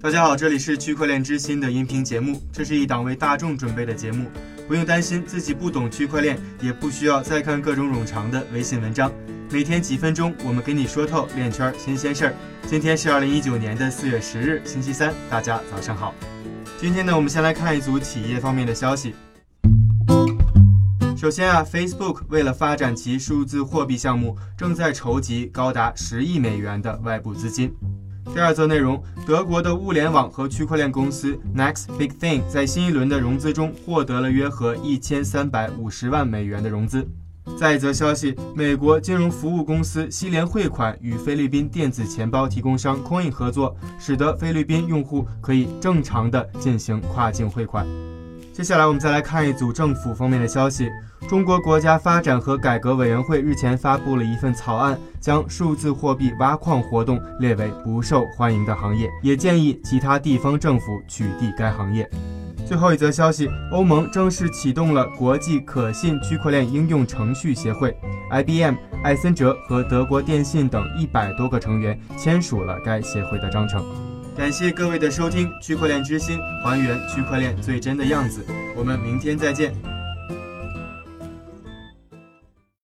大家好，这里是区块链之心的音频节目，这是一档为大众准备的节目，不用担心自己不懂区块链，也不需要再看各种冗长的微信文章。每天几分钟，我们给你说透链圈新鲜事儿。今天是二零一九年的四月十日，星期三，大家早上好。今天呢，我们先来看一组企业方面的消息。首先啊，Facebook 为了发展其数字货币项目，正在筹集高达十亿美元的外部资金。第二则内容，德国的物联网和区块链公司 Next Big Thing 在新一轮的融资中获得了约合一千三百五十万美元的融资。再一则消息，美国金融服务公司西联汇款与菲律宾电子钱包提供商 Coin 合作，使得菲律宾用户可以正常的进行跨境汇款。接下来我们再来看一组政府方面的消息。中国国家发展和改革委员会日前发布了一份草案，将数字货币挖矿活动列为不受欢迎的行业，也建议其他地方政府取缔该行业。最后一则消息，欧盟正式启动了国际可信区块链应用程序协会，IBM、艾森哲和德国电信等一百多个成员签署了该协会的章程。感谢各位的收听，区块链之心还原区块链最真的样子。我们明天再见。